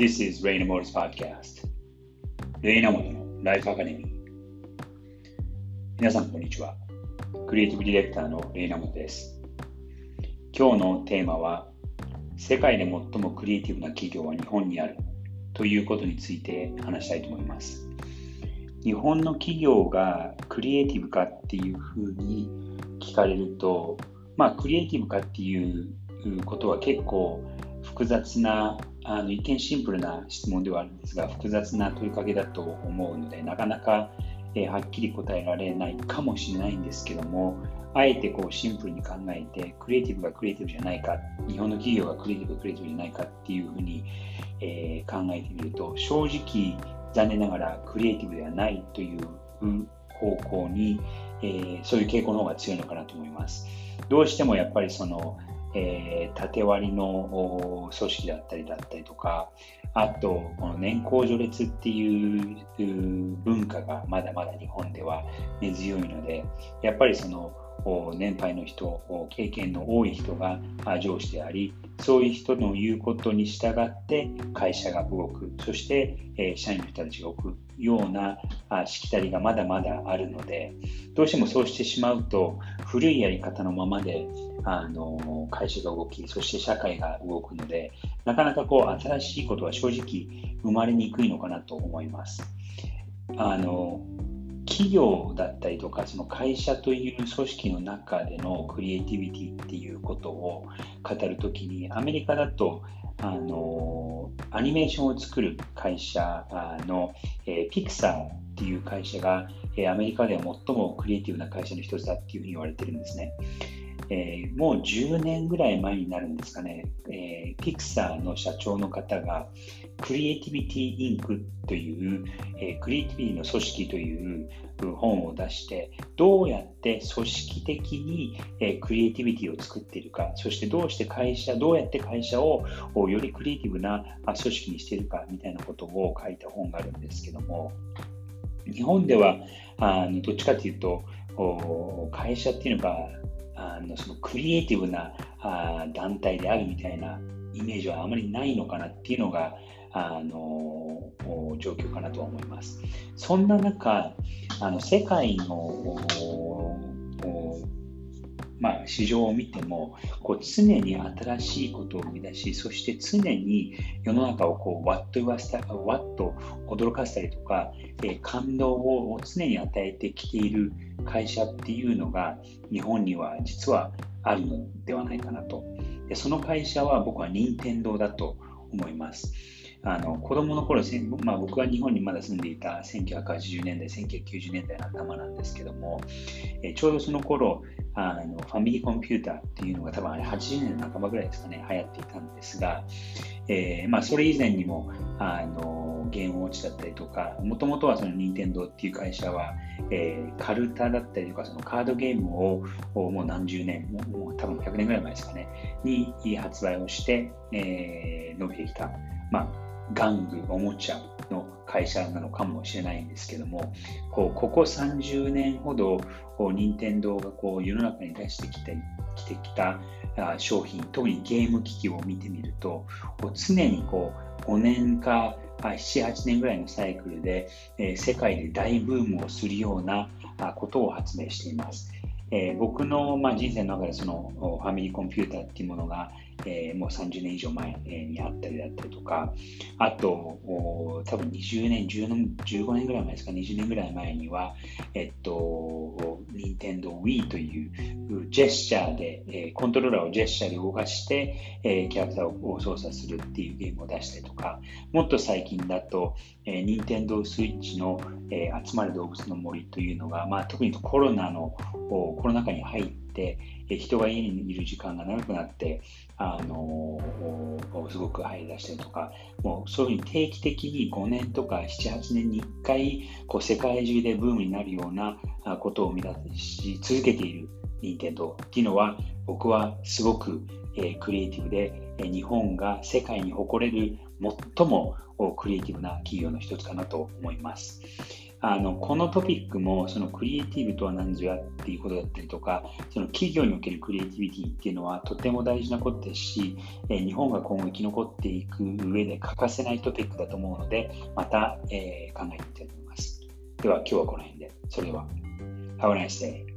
This is Raina Motors Podcast. レイナモトのライフアカデミー皆さんこんにちは。クリエイティブディレクターのレイナモトです。今日のテーマは世界で最もクリエイティブな企業は日本にあるということについて話したいと思います。日本の企業がクリエイティブかっていうふうに聞かれるとまあクリエイティブかっていうことは結構複雑なあの一見シンプルな質問ではあるんですが複雑な問いかけだと思うのでなかなか、えー、はっきり答えられないかもしれないんですけどもあえてこうシンプルに考えてクリエイティブがクリエイティブじゃないか日本の企業がクリエイティブがクリエイティブじゃないかっていうふうに、えー、考えてみると正直残念ながらクリエイティブではないという方向に、えー、そういう傾向の方が強いのかなと思います。どうしてもやっぱりそのえー、縦割りの組織だったりだったりとか、あと、この年功序列っていう文化がまだまだ日本では根強いので、やっぱりその年配の人、経験の多い人が上司であり、そういう人の言うことに従って会社が動く、そして、社員の人たちが動くようなしきたりがまだまだあるので、どうしてもそうしてしまうと、古いやり方のままであの会社が動き、そして社会が動くので、なかなかこう新しいことは正直生まれにくいのかなと思います。あの企業だったりとか、その会社という組織の中でのクリエイティビティっていうことを語るときに、アメリカだとあのアニメーションを作る会社の、えー、ピクサーっていう会社が、えー、アメリカでは最もクリエイティブな会社の一つだっていうふうに言われてるんですね。えー、もう10年ぐらい前になるんですかね、えー、ピクサーの社長の方が、クリエイティビティインクという、えー、クリエイティビティの組織という本を出して、どうやって組織的に、え、クリエイティビティを作っているか、そしてどうして会社、どうやって会社をよりクリエイティブな組織にしているかみたいなことを書いた本があるんですけども、日本ではあのどっちかというと、会社っていうのがあのそのクリエイティブなあ団体であるみたいなイメージはあまりないのかなっていうのがあの状況かなと思います。そんな中、あの世界のまあ、市場を見てもこう常に新しいことを生み出しそして常に世の中をこうわっと言わせたわっと驚かせたりとか、え、感動を常に与えてきている会社っていうのが日本には実はあるのではないかなとでその会社は僕は任天堂だと思います。あの子供の頃、まあ、僕は日本にまだ住んでいた1980年代、1990年代の頭なんですけども、えちょうどその頃あのファミリーコンピューターっていうのが多分あれ80年の半ばぐらいですかね、流行っていたんですが、えー、まあ、それ以前にもあのゲームウォッチだったりとか、もともとはその任天堂っていう会社は、えー、カルタだったりとか、そのカードゲームをもう何十年、もうもう多分100年ぐらい前ですかね、に発売をして、えー、伸びてきた、まあ、玩具、おもちゃの会社なのかもしれないんですけども、こうここ30年ほど、任天堂がこう世の中に出してきてきてきた商品、特にゲーム機器を見てみると、常にこう5年か7、8年ぐらいのサイクルで、世界で大ブームをするようなことを発明しています。え僕の、ま人生の中でそのファミリーコンピューターっていうものが、えー、もう30年以上前にあったりだったりとか、あと、多分20年、15年ぐらい前ですか、20年ぐらい前には、えっと、任天堂 Wii というジェスチャーで、え、コントローラーをジェスチャーで動かして、え、キャラクターを操作するっていうゲームを出したりとか、もっと最近だと、えー、任天堂 Switch の、え、集まる動物の森というのが、まあ、特にコロナの、コロナ禍に入って、人が家にいる時間が長くなって、あのすごく入り出したりとか、もうそういうふうに定期的に5年とか7、8年に1回、こう世界中でブームになるようなことを生み出し続けている任天堂っていうのは、僕はすごく、えー、クリエイティブで、日本が世界に誇れる最もクリエイティブな企業の一つかなと思います。あのこのトピックもそのクリエイティブとは何ぞやっていうことだったりとかその企業におけるクリエイティビティっていうのはとても大事なことですし、え、日本が今後生き残っていく上で欠かせないトピックだと思うのでまた、えー、考えてみたいと思います。では今日はこの辺で。それでは Have a nice day